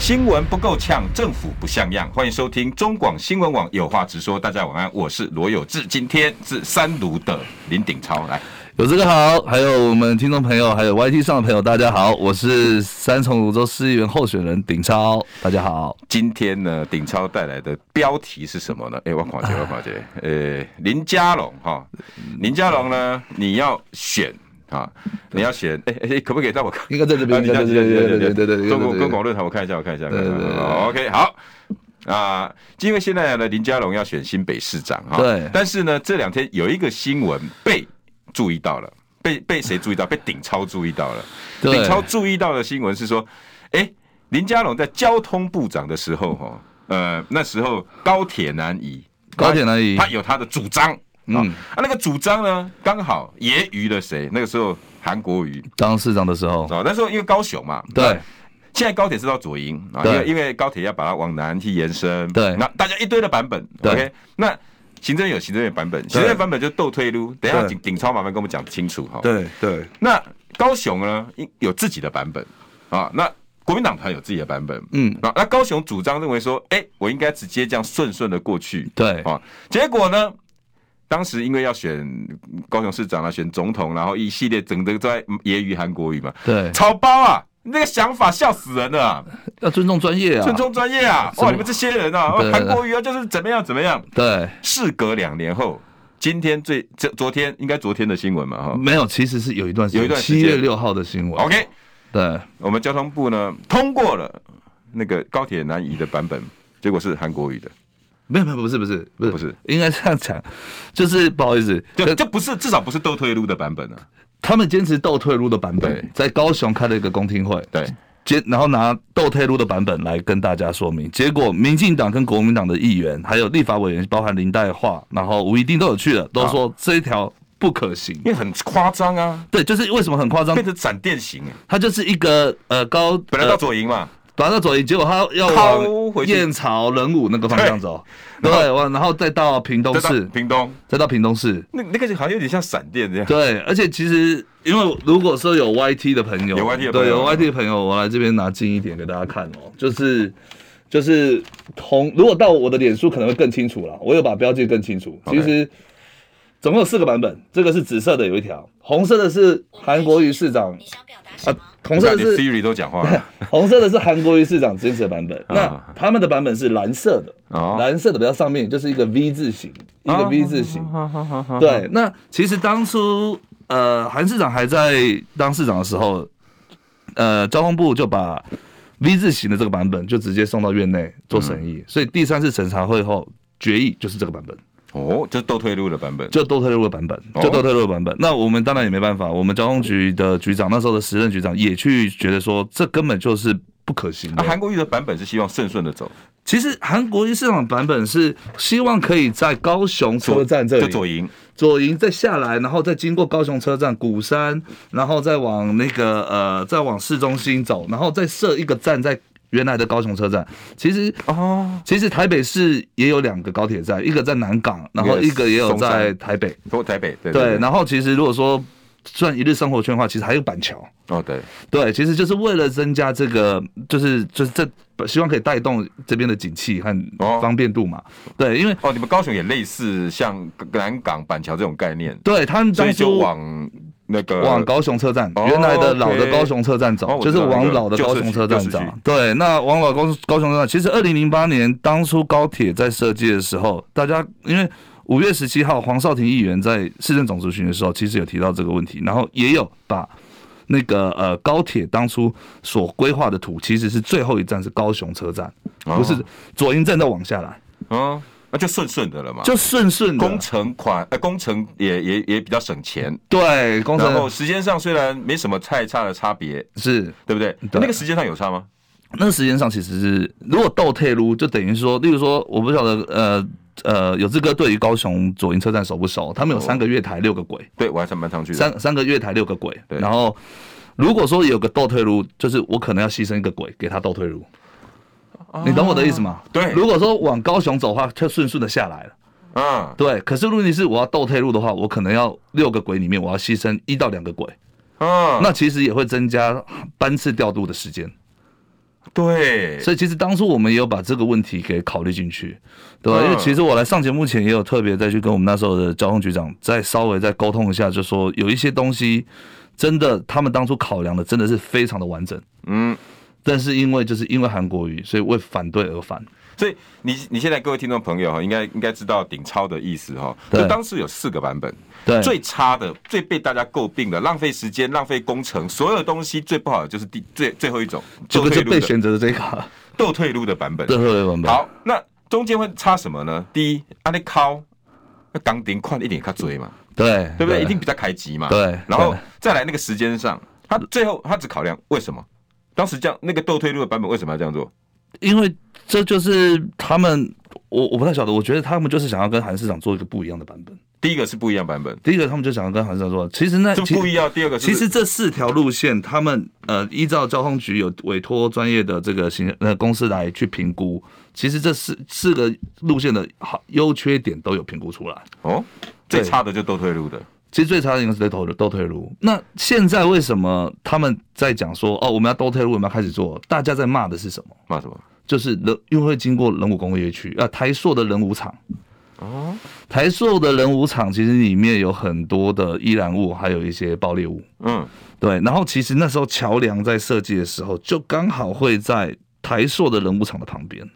新闻不够呛，政府不像样。欢迎收听中广新闻网有话直说。大家晚安，我是罗有志。今天是三卢的林鼎超来，有这个好，还有我们听众朋友，还有 YT 上的朋友，大家好，我是三重泸州市议员候选人鼎超，大家好。今天呢，鼎超带来的标题是什么呢？哎，我看一下，我看一下，呃，林佳龙哈，林佳龙呢，你要选。啊，你要选哎哎，可不可以让我看？应该在这边。对对对对对对对。中国中广论坛，我看一下，我看一下。对对对。OK，好。啊，因为现在呢，林佳龙要选新北市长哈。对。但是呢，这两天有一个新闻被注意到了，被被谁注意到？被顶超注意到了。顶超注意到的新闻是说，哎，林佳龙在交通部长的时候哈，呃，那时候高铁难移，高铁难移，他有他的主张。嗯。啊，那个主张呢，刚好揶揄了谁？那个时候韩国瑜。当市长的时候，那时候因为高雄嘛，对，现在高铁是到左营啊，因为因为高铁要把它往南去延伸，对，那大家一堆的版本，OK，那行政院有行政院版本，行政院版本就斗退路，等一下顶顶超麻烦跟我们讲清楚哈，对对，那高雄呢有自己的版本啊，那国民党团有自己的版本，嗯，那那高雄主张认为说，哎，我应该直接这样顺顺的过去，对。啊，结果呢？当时因为要选高雄市长啊，选总统，然后一系列整个在揶揄韩国语嘛，对，草包啊，那个想法笑死人了啊！要尊重专业啊，尊重专业啊！哇，你们这些人啊，韩国语啊，就是怎么样怎么样。对，事隔两年后，今天最这昨天应该昨天的新闻嘛哈？没有，其实是有一段时间，有一段七月六号的新闻。OK，对，我们交通部呢通过了那个高铁南移的版本，结果是韩国语的。没有没有不是不是不是不是，应该这样讲，就是不好意思，就就不是至少不是倒退路的版本啊。他们坚持倒退路的版本，在高雄开了一个公听会，对，接然后拿斗退路的版本来跟大家说明。结果民进党跟国民党的议员，还有立法委员，包含林岱樺，然后吴一定都有去了，都说这一条不可行，因为很夸张啊。对，就是为什么很夸张？变成闪电型，它就是一个呃高本来到左营嘛。反正左营，结果他要往燕巢、仁武那个方向走，对，然后再到屏东市，屏东，再到屏东市，那那个好像有点像闪电这样。对，而且其实，因为如果说有 YT 的朋友，有 YT 的朋友，对，有 YT 的朋友，我来这边拿近一点给大家看哦，就是就是同，如果到我的脸书可能会更清楚了，我有把标记更清楚。其实总共有四个版本，这个是紫色的有一条，红色的是韩国瑜市长。啊，红色的是 Siri 都讲话，红色的是韩国瑜市长支持的版本。那他们的版本是蓝色的，蓝色的比较上面就是一个 V 字形，一个 V 字形。对，那其实当初呃韩市长还在当市长的时候，呃交通部就把 V 字形的这个版本就直接送到院内做审议，所以第三次审查会后决议就是这个版本。哦，就斗退路的版本，就斗退路的版本，就斗退路的版本。那我们当然也没办法，我们交通局的局长那时候的时任局长也去觉得说，这根本就是不可行的。韩国瑜的版本是希望顺顺的走，其实韩国瑜市长版本是希望可以在高雄车站这里左营，左营再下来，然后再经过高雄车站鼓山，然后再往那个呃再往市中心走，然后再设一个站在。原来的高雄车站，其实哦，其实台北市也有两个高铁站，一个在南港，然后一个也有在台北。说台北，对，对。然后其实如果说算一日生活圈的话，其实还有板桥。哦，对，对，其实就是为了增加这个，就是就是这希望可以带动这边的景气和方便度嘛。对，因为哦，你们高雄也类似像南港、板桥这种概念。对，他们所以就往。那个往高雄车站，原来的老的高雄车站走，就是往老的高雄车站走。对，那往老高高雄车站，其实二零零八年当初高铁在设计的时候，大家因为五月十七号黄少廷议员在市政总质询的时候，其实有提到这个问题，然后也有把那个呃高铁当初所规划的图，其实是最后一站是高雄车站，不是左营站再往下来。嗯。那就顺顺的了嘛，就顺顺的。工程款，呃，工程也也也比较省钱。对，工程。然后时间上虽然没什么太差的差别，是对不对？对。那个时间上有差吗？那个时间上其实是，如果倒退路，就等于说，例如说，我不晓得，呃，呃，有志哥对于高雄左营车站熟不熟？他们有三个月台六个轨，对我还是蛮常去的。三三个月台六个轨，对。然后如果说有个倒退路，就是我可能要牺牲一个轨给他倒退路。你懂我的意思吗？对。如果说往高雄走的话，就顺顺的下来了。嗯，对。可是问题是，我要倒退路的话，我可能要六个轨里面，我要牺牲一到两个轨。嗯，那其实也会增加班次调度的时间。对。所以其实当初我们也有把这个问题给考虑进去，对吧？因为其实我来上节目前也有特别再去跟我们那时候的交通局长再稍微再沟通一下，就说有一些东西真的他们当初考量的真的是非常的完整。嗯。但是因为就是因为韩国瑜，所以为反对而反。所以你你现在各位听众朋友哈，应该应该知道顶超的意思哈。就当时有四个版本，对，最差的、最被大家诟病的、浪费时间、浪费工程，所有东西最不好的就是第最最后一种，这个就被选择的这个倒退路的版本。倒退路版本。好，那中间会差什么呢？第一，安利靠，那钢钉宽一点较追嘛，对，对不对？一定比较开机嘛，对。然后再来那个时间上，他最后他只考量为什么？当时这样那个倒退路的版本为什么要这样做？因为这就是他们，我我不太晓得，我觉得他们就是想要跟韩市长做一个不一样的版本。第一个是不一样版本，第一个他们就想要跟韩市长说，其实那就不一样。第二个其实这四条路线，他们呃依照交通局有委托专业的这个行呃公司来去评估，其实这四四个路线的好优缺点都有评估出来。哦，最差的就倒退路的。其实最差的应该是在倒倒退路。那现在为什么他们在讲说哦，我们要倒退路，我们要开始做？大家在骂的是什么？骂什么？就是人，因为会经过人武工业区啊，台塑的人武厂。哦，台塑的人武厂其实里面有很多的易燃物，还有一些爆裂物。嗯，对。然后其实那时候桥梁在设计的时候，就刚好会在台塑的人武厂的旁边，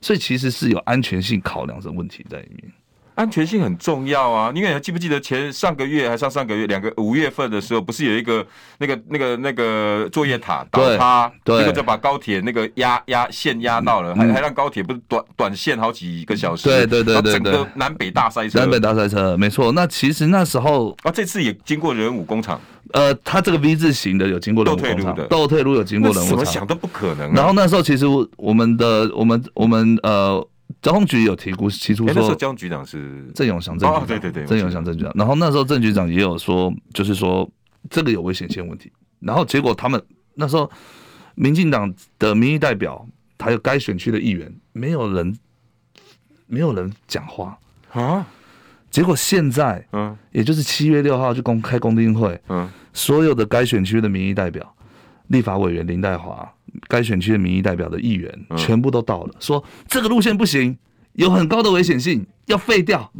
所以其实是有安全性考量的问题在里面。安全性很重要啊！因为你还记不记得前上个月还上上个月两个五月份的时候，不是有一个那个那个那个作业塔倒塌，结果就把高铁那个压压线压到了，还还让高铁不是短短线好几个小时，对对对对，整个南北大塞车，南北大塞车，没错。那其实那时候啊，这次也经过人武工厂，呃，它这个 V 字形的有经过人武工厂，倒退路的倒退路有经过人武工厂，怎么想都不可能。然后那时候其实我们的我们我们呃。交通局有提过提出说，那时候交通局长是郑永祥郑局长，哦，对对对，郑永祥郑局长。然后那时候郑局长也有说，就是说这个有危险性问题。然后结果他们那时候民进党的民意代表还有该选区的议员，没有人没有人讲话啊。结果现在，嗯，也就是七月六号就公开公听会，嗯，所有的该选区的民意代表、立法委员林黛华。该选区的民意代表的议员全部都到了，说这个路线不行，有很高的危险性，要废掉。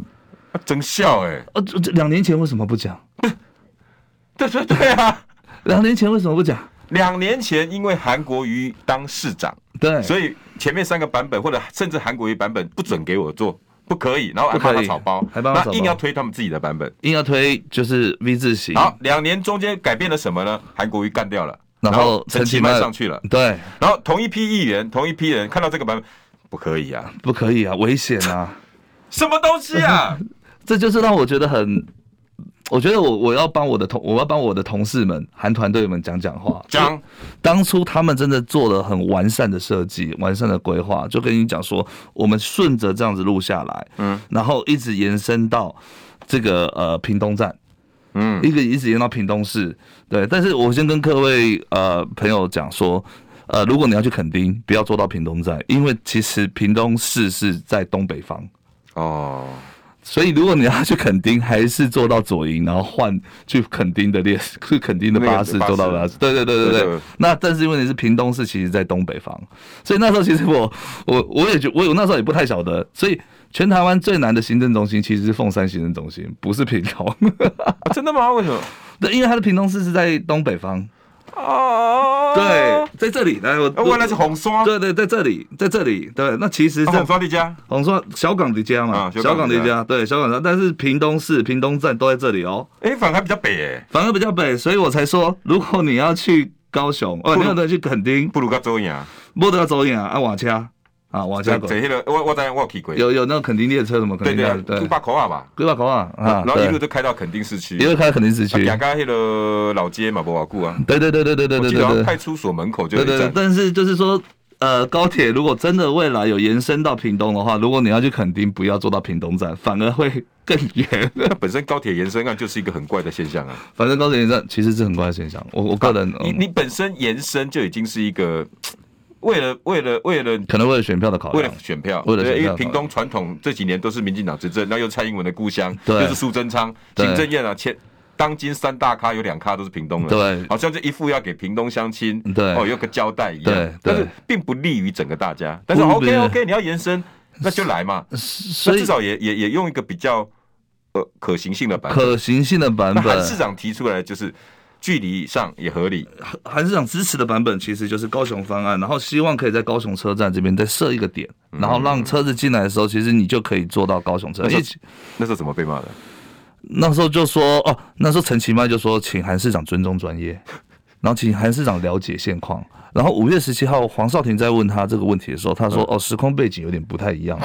真笑哎！呃，这两年前为什么不讲？对对对啊！两年前为什么不讲？两年前因为韩国瑜当市长，对，所以前面三个版本或者甚至韩国瑜版本不准给我做，不可以，然后还帮他草包，还帮他硬要推他们自己的版本，硬要推就是 V 字形。好，两年中间改变了什么呢？韩国瑜干掉了。然后陈其迈上去了，对，然后同一批议员，同一批人看到这个版本，不可以啊，不可以啊，危险啊，什么东西啊？这就是让我觉得很，我觉得我我要帮我的同，我要帮我的同事们、韩团队们讲讲话，讲，当初他们真的做了很完善的设计、完善的规划，就跟你讲说，我们顺着这样子录下来，嗯，然后一直延伸到这个呃屏东站。嗯，一个一直延到屏东市，对。但是我先跟各位呃朋友讲说，呃，如果你要去垦丁，不要坐到屏东站，因为其实屏东市是在东北方哦。所以如果你要去垦丁，还是坐到左营，然后换去垦丁的列 去垦丁的巴士坐到巴士。对对对对对。那但是问题是屏东市其实在东北方，所以那时候其实我我我也觉我我那时候也不太晓得，所以。全台湾最难的行政中心其实是凤山行政中心，不是屏东。啊，真的吗？为什么？对，因为它的屏东市是在东北方。哦。对，在这里。来，我。原来是红刷。对对，在这里，在这里。对，那其实是红刷的家。红刷小港的家嘛。小港的家。对，小港的。但是屏东市、屏东站都在这里哦。哎，反而比较北哎。反而比较北，所以我才说，如果你要去高雄，哦，你要去垦丁，不如到走营。不得要走营啊，啊，瓦车。啊，往下走。我我在我去过。有有那个垦丁列车什么？对对对，古巴口啊吧，古巴口啊啊，然后一路都开到垦丁市区，一路开到垦丁市区。两家那个老街嘛，不瓦固啊。对对对对对对对对。得派出所门口就。对对，但是就是说，呃，高铁如果真的未来有延伸到屏东的话，如果你要去垦丁，不要坐到屏东站，反而会更远。那 本身高铁延伸案就是一个很怪的现象啊。反正高铁延伸其实是很怪的现象。我我个人，啊、你你本身延伸就已经是一个为了为了为了可能为了选票的考虑，为了选票，为了选票，因为屏东传统这几年都是民进党执政，那又蔡英文的故乡，又是苏贞昌、行政院啊，前。当今三大咖有两咖都是屏东人，对，好像这一副要给屏东乡亲，对，哦，有个交代一样，对，但是并不利于整个大家。但是 OK OK，你要延伸，那就来嘛，那至少也也也用一个比较呃可行性的版本，可行性的版本。韩市长提出来就是距离上也合理，韩市长支持的版本其实就是高雄方案，然后希望可以在高雄车站这边再设一个点，然后让车子进来的时候，其实你就可以坐到高雄车站。那时候怎么被骂的？那时候就说哦，那时候陈其迈就说，请韩市长尊重专业，然后请韩市长了解现况。然后五月十七号，黄少廷在问他这个问题的时候，他说哦，时空背景有点不太一样。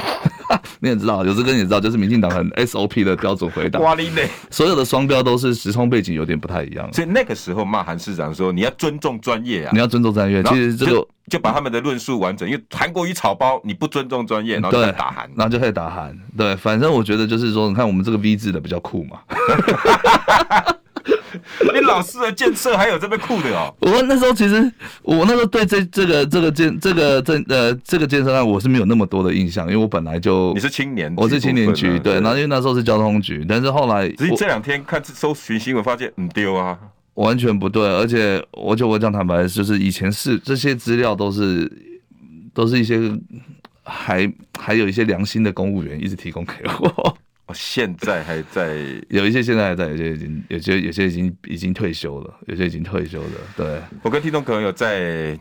你也知道，有这个你也知道，就是民进党很 SOP 的标准回答。哇哩嘞！所有的双标都是时空背景有点不太一样。所以那个时候骂韩市长说，你要尊重专业啊，你要尊重专业。其实这个就把他们的论述完整，因为韩国瑜草包，你不尊重专业，然后就打韩，然后就可以打韩。对，反正我觉得就是说，你看我们这个 V 字的比较酷嘛。你老师的建设还有这么酷的哦！我那时候其实，我那时候对这这个这个建这个这呃这个建设案我是没有那么多的印象，因为我本来就你是青年，我是青年局对，然后因为那时候是交通局，但是后来只是这两天看搜寻新闻发现很丢啊，完全不对，而且我就我讲坦白，就是以前是这些资料都是都是一些还还有一些良心的公务员一直提供给我。现在还在，有一些现在还在，有些已经，有些有些已经已经退休了，有些已经退休了。对，我跟听众朋友再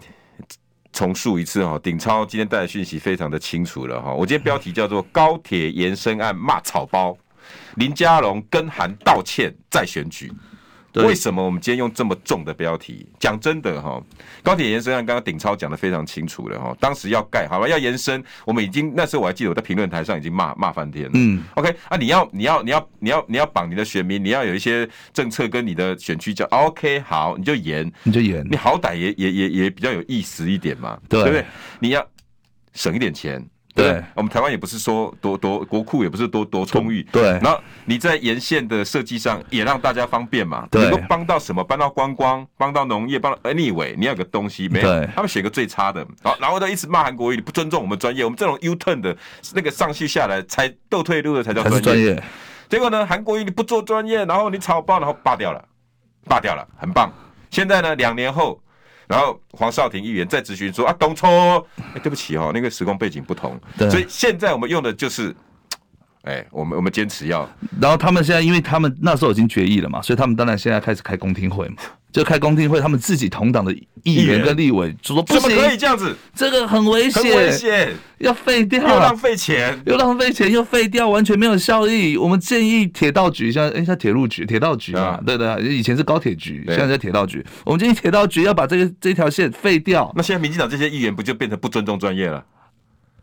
重述一次哈，鼎超今天带的讯息非常的清楚了哈。我今天标题叫做“高铁延伸案骂草包”，林佳龙跟韩道歉再选举。为什么我们今天用这么重的标题？讲真的哈，高铁延伸案刚刚鼎超讲的非常清楚了哈。当时要盖好吧，要延伸，我们已经那时候我还记得我在评论台上已经骂骂翻天了。嗯，OK 啊，你要你要你要你要你要绑你的选民，你要有一些政策跟你的选区叫 OK 好，你就延你就延，你好歹也也也也比较有意思一点嘛，对不对？你要省一点钱。对，我们台湾也不是说多多国库也不是多多充裕，对。然后你在沿线的设计上也让大家方便嘛，对。能够帮到什么？帮到观光，帮到农业，帮到 anyway，你要有个东西没有？他们选个最差的，好，然后他一直骂韩国瑜，你不尊重我们专业，我们这种 U turn 的那个上去下来才斗退路的才叫专业。结果呢，韩国瑜你不做专业，然后你草包，然后罢掉了，罢掉了，很棒。现在呢，两年后。然后黄少廷议员再咨询说啊，董错，哎，对不起哦，那个时空背景不同，所以现在我们用的就是，哎，我们我们坚持要。然后他们现在，因为他们那时候已经决议了嘛，所以他们当然现在开始开公听会嘛。就开公听会，他们自己同党的议员跟立委就说：“不行，怎么可以这样子？这个很危险，危险，要废掉，又浪费钱，又浪费钱，又废掉，完全没有效益。我们建议铁道局，像哎，像铁路局、铁道局嘛，对对，以前是高铁局，现在在铁道局。我们建议铁道局要把这个这条线废掉。那现在民进党这些议员不就变成不尊重专业了？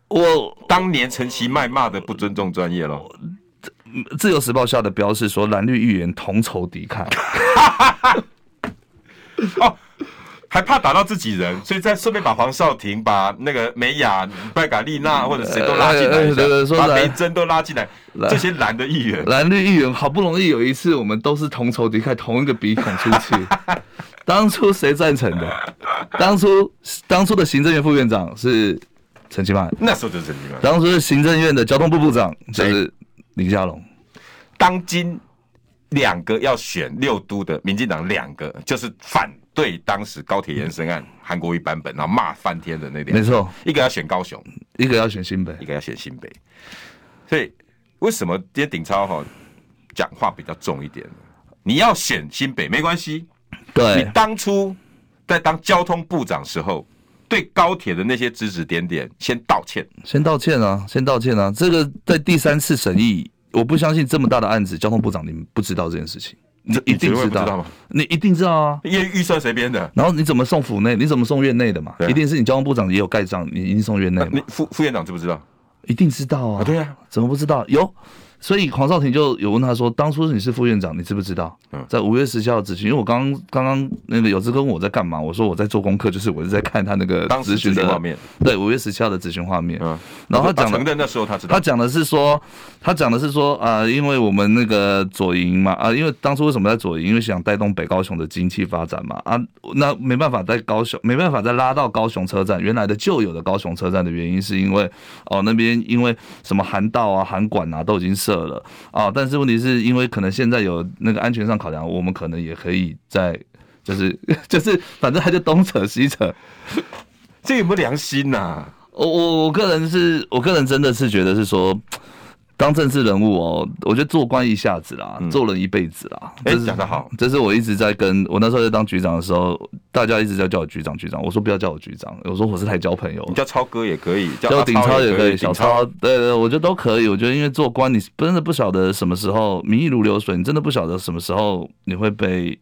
我当年陈其迈骂的不尊重专业了。自由时报下的标示说，蓝绿议员同仇敌忾。”哦，还怕打到自己人，所以再顺便把黄少廷、把那个美雅、拜卡丽娜或者谁都拉进来把梅珍都拉进来，这些蓝的议员、蓝绿议员，好不容易有一次我们都是同仇敌忾，同一个鼻孔出气。当初谁赞成的？当初当初的行政院副院长是陈其迈，那时候就是陈其迈。当时是行政院的交通部部长就是林佳龙，当今。两个要选六都的民进党，两个就是反对当时高铁延伸案韩国瑜版本，然后骂翻天的那两个。没错，一个要选高雄，一个要选新北，一个要选新北。所以为什么今天鼎超哈讲话比较重一点？你要选新北没关系，对，你当初在当交通部长时候，对高铁的那些指指点点，先道歉，先道歉啊，先道歉啊。这个在第三次审议。我不相信这么大的案子，交通部长你们不知道这件事情，你一定知道吗？你一定知道啊，因为预算谁编的？然后你怎么送府内？你怎么送院内的嘛？一定是你交通部长也有盖章，你一定送院内。你副副院长知不知道？一定知道啊。对啊，怎么不知道？有所以黄少廷就有问他说：“当初你是副院长，你知不知道？在五月十七号执行，因为我刚刚刚刚那个有志跟我在干嘛？我说我在做功课，就是我是在看他那个执行的画面。对，五月十七号的执行画面。嗯，然后他讲的那时候他知道，他讲的是说，他讲的是说啊，因为我们那个左营嘛啊，因为当初为什么在左营？因为想带动北高雄的经济发展嘛啊，那没办法在高雄，没办法再拉到高雄车站原来的旧有的高雄车站的原因，是因为哦那边因为什么涵道啊、涵管啊都已经设了啊。但是问题是因为可能现在有那个安全上考量，我们可能也可以在就是 就是反正他就东扯西扯，这有没有良心呐、啊？我我我个人是我个人真的是觉得是说。当政治人物哦，我觉得做官一下子啦，嗯、做人一辈子啦。哎、欸，讲得好，这是我一直在跟我那时候在当局长的时候，大家一直在叫我局长局长。我说不要叫我局长，我说我是来交朋友。你叫超哥也可以，叫顶超也可以，小超，对对，我觉得都可以。我觉得因为做官，你真的不晓得什么时候民意如流水，你真的不晓得什么时候你会被。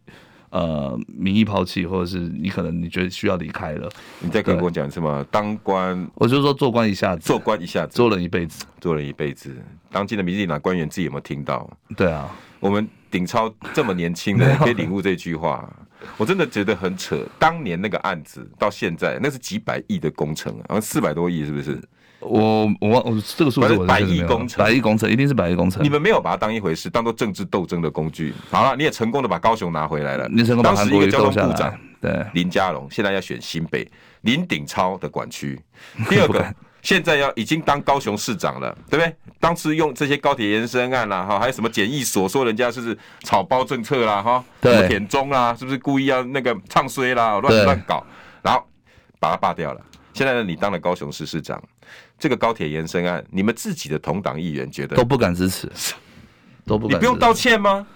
呃，民意抛弃，或者是你可能你觉得需要离开了，你再跟我讲什么？当官，我就说做官一下子，做官一下子，做人一辈子，做人一辈子。当今的民进党官员自己有没有听到？对啊，我们顶超这么年轻的 人可以领悟这句话，我真的觉得很扯。当年那个案子到现在，那是几百亿的工程啊，好像四百多亿，是不是？我我忘我这个数字，百亿工程，百亿工程一定是百亿工程。你们没有把它当一回事，当做政治斗争的工具。好了，你也成功的把高雄拿回来了。你成功把韩国瑜斗下来。当时一个交通部长，对林佳龙，现在要选新北林鼎超的管区。第二个，现在要已经当高雄市长了，对不对？当时用这些高铁延伸案啦，哈，还有什么简易所，说人家是草包政策啦，哈，什么田中啦，是不是故意要那个唱衰啦，乱乱搞，然后把它罢掉了。现在呢，你当了高雄市市长。这个高铁延伸案，你们自己的同党议员觉得都不敢支持，都不敢。你不用道歉吗？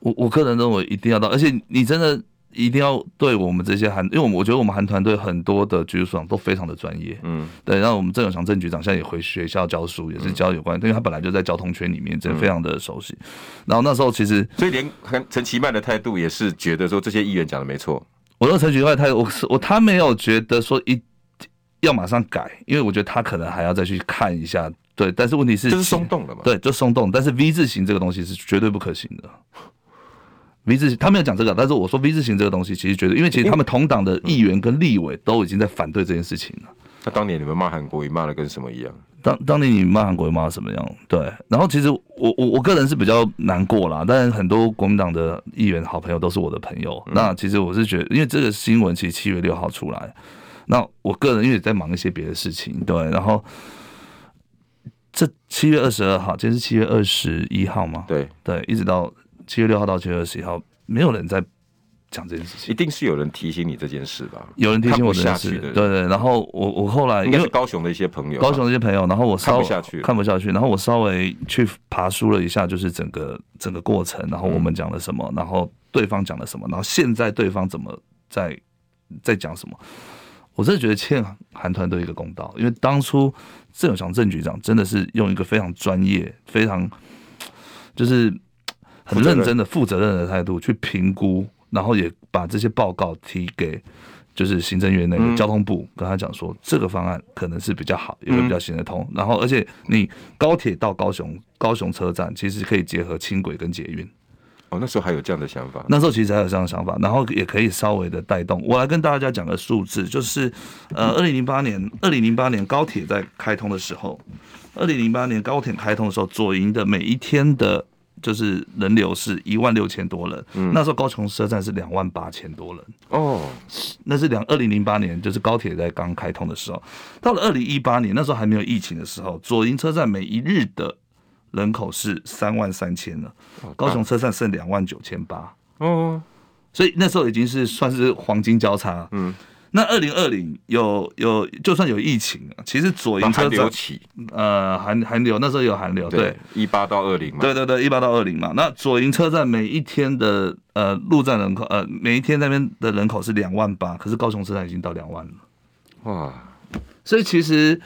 我我个人认为一定要道，而且你真的一定要对我们这些韩，因为我觉得我们韩团队很多的局长都非常的专业，嗯，对。然后我们郑永祥郑局长现在也回学校教书，也是教有关，因为他本来就在交通圈里面，真的非常的熟悉。然后那时候其实，所以连陈其迈的态度也是觉得说这些议员讲的没错。我说陈其迈态度，我是我他没有觉得说一。要马上改，因为我觉得他可能还要再去看一下，对。但是问题是，就是松动了嘛？对，就松动。但是 V 字形这个东西是绝对不可行的。V 字形他没有讲这个，但是我说 V 字形这个东西其实绝对，因为其实他们同党的议员跟立委都已经在反对这件事情了。那当年你们骂韩国瑜骂的跟什么一样？当当年你骂韩国瑜骂的什么样？对。然后其实我我我个人是比较难过啦，但是很多国民党的议员好朋友都是我的朋友。嗯、那其实我是觉得，因为这个新闻其实七月六号出来。那我个人因为在忙一些别的事情，对，然后这七月二十二号，今天是七月二十一号嘛？对对，一直到七月六号到七月二十一号，没有人在讲这件事情。一定是有人提醒你这件事吧？有人提醒我这件事，对对。然后我我后来应该是高雄的一些朋友，高雄的一些朋友，然后我稍微看不下去，看不下去，然后我稍微去爬书了一下，就是整个整个过程，然后我们讲了什么，然后对方讲了什么，然后现在对方怎么在在讲什么。我真的觉得欠韩团队一个公道，因为当初郑永祥郑局长真的是用一个非常专业、非常就是很认真的、负责任的态度去评估，然后也把这些报告提给就是行政院那个交通部，跟他讲说这个方案可能是比较好，也会比较行得通。然后，而且你高铁到高雄高雄车站其实可以结合轻轨跟捷运。哦，那时候还有这样的想法。那时候其实还有这样的想法，然后也可以稍微的带动。我来跟大家讲个数字，就是呃，二零零八年，二零零八年高铁在开通的时候，二零零八年高铁开通的时候，左营的每一天的，就是人流是一万六千多人。嗯，那时候高雄车站是两万八千多人。哦，那是两二零零八年，就是高铁在刚开通的时候。到了二零一八年，那时候还没有疫情的时候，左营车站每一日的。人口是三万三千了，高雄车站剩两万九千八，哦，所以那时候已经是算是黄金交叉。嗯，那二零二零有有就算有疫情，其实左营车站呃寒寒流那时候有寒流，对，一八到二零嘛，对对对，一八到二零嘛。那左营车站每一天的呃陆站人口呃每一天那边的人口是两万八，可是高雄车站已经到两万了，哇，所以其实。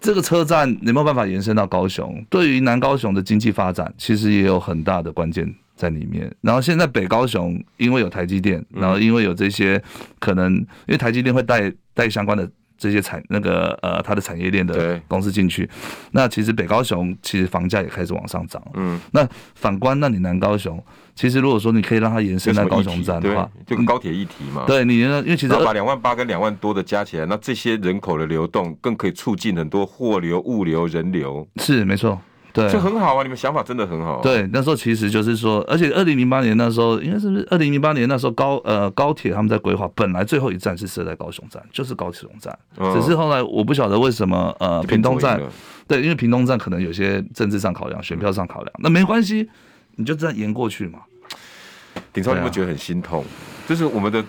这个车站有没有办法延伸到高雄？对于南高雄的经济发展，其实也有很大的关键在里面。然后现在北高雄因为有台积电，然后因为有这些可能，因为台积电会带带相关的这些产那个呃它的产业链的公司进去，那其实北高雄其实房价也开始往上涨。嗯，那反观那你南高雄，其实如果说你可以让它延伸在高雄站的话，就跟高铁一体嘛。对，你因为其实把两万八跟两万多的加起来，那这些人口的流动更可以促进很多货流、物流、人流。是没错。对，这很好啊！你们想法真的很好。对，那时候其实就是说，而且二零零八年那时候，应该是不是二零零八年那时候高呃高铁他们在规划，本来最后一站是设在高雄站，就是高雄站，只是后来我不晓得为什么呃屏东站，对，因为屏东站可能有些政治上考量、选票上考量，那没关系，你就这样延过去嘛。鼎超，你会觉得很心痛，就是我们的。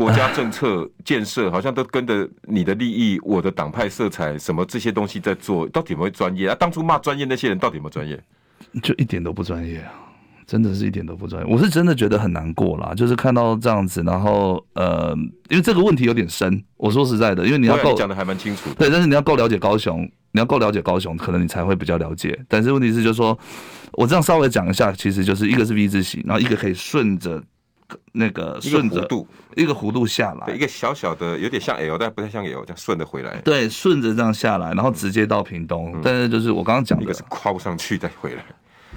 国家政策建设好像都跟着你的利益、我的党派色彩什么这些东西在做，到底有没有专业啊？当初骂专业那些人到底有没有专业？就一点都不专业啊！真的是一点都不专业。我是真的觉得很难过啦，就是看到这样子，然后呃，因为这个问题有点深。我说实在的，因为你要够讲的还蛮清楚的，对，但是你要够了解高雄，你要够了解高雄，可能你才会比较了解。但是问题是，就是说我这样稍微讲一下，其实就是一个是 V 字形，然后一个可以顺着。那个顺着一个弧度下来，一个小小的有点像 L，但不太像 L，这样顺着回来。对，顺着这样下来，然后直接到屏东。但是就是我刚刚讲的，一个是跨不上去再回来，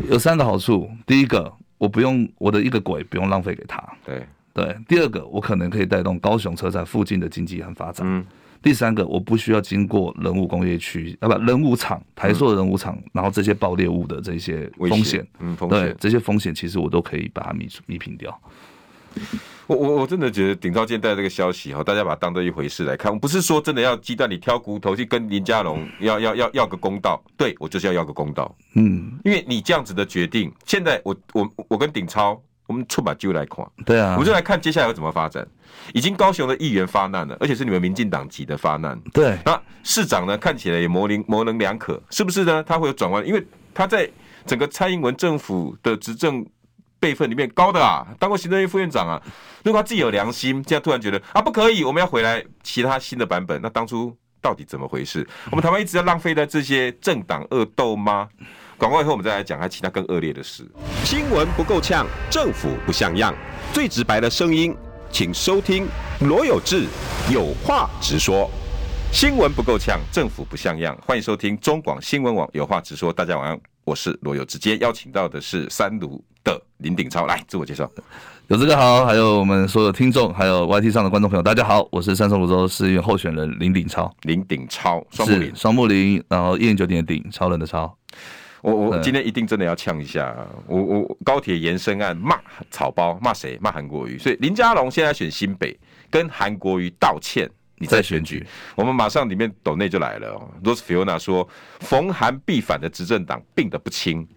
有三个好处。第一个，我不用我的一个轨不用浪费给他。对对。第二个，我可能可以带动高雄车站附近的经济和发展。嗯第三个，我不需要经过人武工业区啊，不，人武厂台塑的仁武厂，然后这些爆裂物的这些风险，嗯，对，这些风险其实我都可以把它弥弥平掉。我我我真的觉得顶超今天带这个消息哈，大家把它当做一回事来看。我不是说真的要鸡蛋里挑骨头去跟林佳龙要要要要个公道，对，我就是要要个公道。嗯，因为你这样子的决定，现在我我我跟顶超，我们出马就来看，对啊，我们就来看接下来要怎么发展。已经高雄的议员发难了，而且是你们民进党籍的发难。对，那市长呢，看起来也模棱模棱两可，是不是呢？他会有转弯，因为他在整个蔡英文政府的执政。辈分里面高的啊，当过行政院副院长啊。如果他自己有良心，现在突然觉得啊不可以，我们要回来其他新的版本，那当初到底怎么回事？我们台湾一直在浪费在这些政党恶斗吗？广告以后我们再来讲，还其他更恶劣的事。新闻不够呛，政府不像样，最直白的声音，请收听罗有志有话直说。新闻不够呛，政府不像样，欢迎收听中广新闻网有话直说。大家晚安，我是罗有志，今天邀请到的是三芦。的林鼎超来自我介绍，有这个好，还有我们所有听众，还有 YT 上的观众朋友，大家好，我是三重芦洲市议员候选人林鼎超，林鼎超，双木林，双木林，然后一零九点的鼎，超人的超，我我今天一定真的要呛一下，我我高铁延伸案骂草包，骂谁？骂韩国瑜，所以林佳龙现在选新北，跟韩国瑜道歉，你在选举，我们马上里面斗内就来了，Rose Fiona 说，逢韩必反的执政党病得不轻。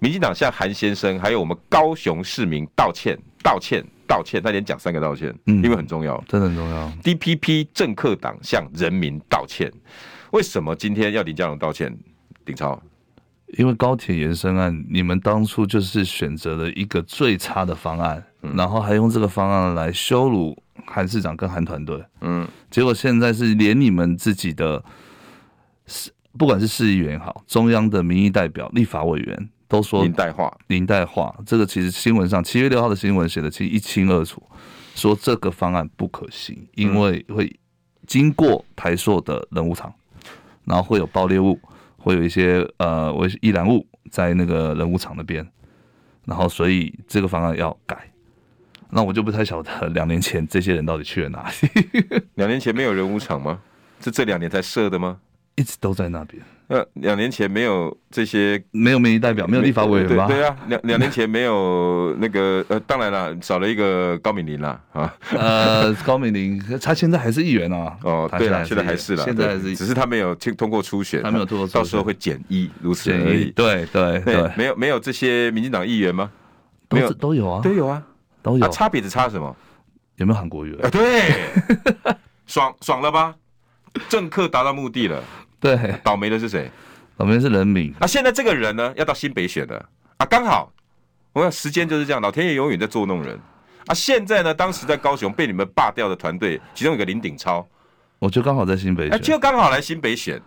民进党向韩先生还有我们高雄市民道歉，道歉，道歉，他连讲三个道歉，嗯，因为很重要，真的很重要。DPP 政客党向人民道歉，为什么今天要林佳龙道歉？丁超，因为高铁延伸案，你们当初就是选择了一个最差的方案，嗯，然后还用这个方案来羞辱韩市长跟韩团队，嗯，结果现在是连你们自己的市，不管是市议员也好，中央的民意代表、立法委员。都说林代化，林代化，这个其实新闻上七月六号的新闻写的其实一清二楚，说这个方案不可行，因为会经过台塑的人物厂，然后会有爆裂物，会有一些呃，为易燃物在那个人物厂那边，然后所以这个方案要改。那我就不太晓得 两年前这些人到底去了哪里？两年前没有人物厂吗？是这两年才设的吗？一直都在那边。呃，两年前没有这些，没有民意代表，没有立法委员吗？对啊，两两年前没有那个呃，当然了，少了一个高敏玲啦啊。呃，高敏玲他现在还是议员啊。哦，对了，现在还是了，现在还是，只是他没有通通过初选，他没有通过，到时候会减一，如此而已。对对对，没有没有这些民进党议员吗？没有，都有啊，都有啊，都有。差别只差什么？有没有韩国语？啊，对，爽爽了吧？政客达到目的了。对，倒霉的是谁？倒霉的是人民啊！现在这个人呢，要到新北选了啊，刚好，我想时间就是这样，老天爷永远在捉弄人啊！现在呢，当时在高雄被你们罢掉的团队，其中有个林鼎超，我就刚好在新北选，就刚好来新北选，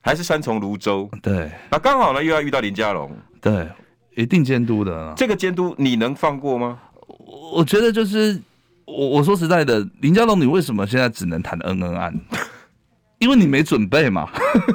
还是三重泸州，对，那刚好呢又要遇到林佳龙，对，一定监督的，这个监督你能放过吗？我觉得就是我我说实在的，林佳龙，你为什么现在只能谈恩恩案？因为你没准备嘛。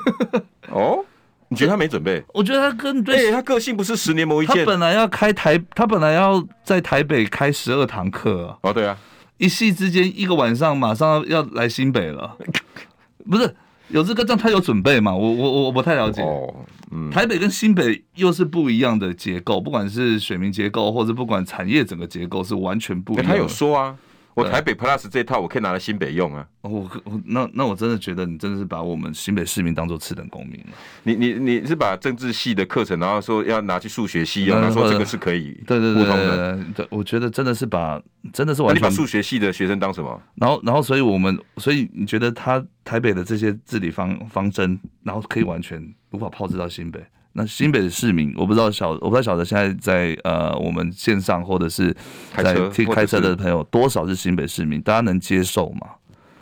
哦，你觉得他没准备？我觉得他跟对、欸，他个性不是十年磨一剑。他本来要开台，他本来要在台北开十二堂课啊。哦，对啊，一夕之间一个晚上，马上要来新北了。不是有这个但，他有准备嘛？我我我不太了解。哦，嗯，台北跟新北又是不一样的结构，不管是选民结构，或者不管产业整个结构是完全不一样的。他有说啊。我台北 Plus 这套我可以拿来新北用啊！我我那那我真的觉得你真的是把我们新北市民当做次等公民了。你你你是把政治系的课程，然后说要拿去数学系用，然后说这个是可以对对对对对，我觉得真的是把真的是完全。你把数学系的学生当什么？然后然后所以我们所以你觉得他台北的这些治理方方针，然后可以完全无法炮制到新北？那新北的市民，我不知道晓，我不太晓得现在在呃我们线上或者是在听开车的朋友多少是新北市民，大家能接受吗？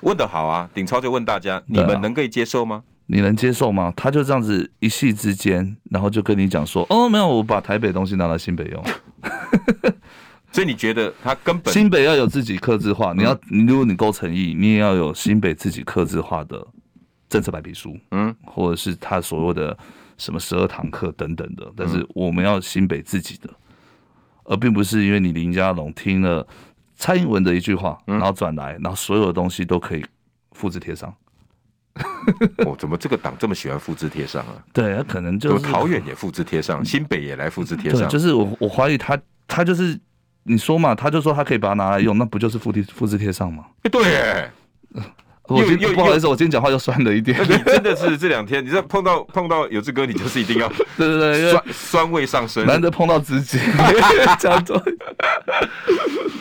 问的好啊，鼎超就问大家，你们能可以接受吗？啊？你能接受吗？他就这样子一夕之间，然后就跟你讲说，哦，没有，我把台北东西拿到新北用。所以你觉得他根本新北要有自己克制化？你要，如果你够诚意，你也要有新北自己克制化的政策白皮书，嗯，或者是他所有的。什么十二堂课等等的，但是我们要新北自己的，而并不是因为你林佳龙听了蔡英文的一句话，然后转来，然后所有的东西都可以复制贴上。哦，怎么这个党这么喜欢复制贴上啊？对，他可能就是桃园也复制贴上，新北也来复制贴上。就是我我怀疑他，他就是你说嘛，他就说他可以把它拿来用，那不就是复制复制贴上吗？对耶。我今天不好意思，我今天讲话又酸了一点。你真的是这两天，你这碰到碰到有志哥，你就是一定要对 对对，酸酸味上升，难得碰到知己。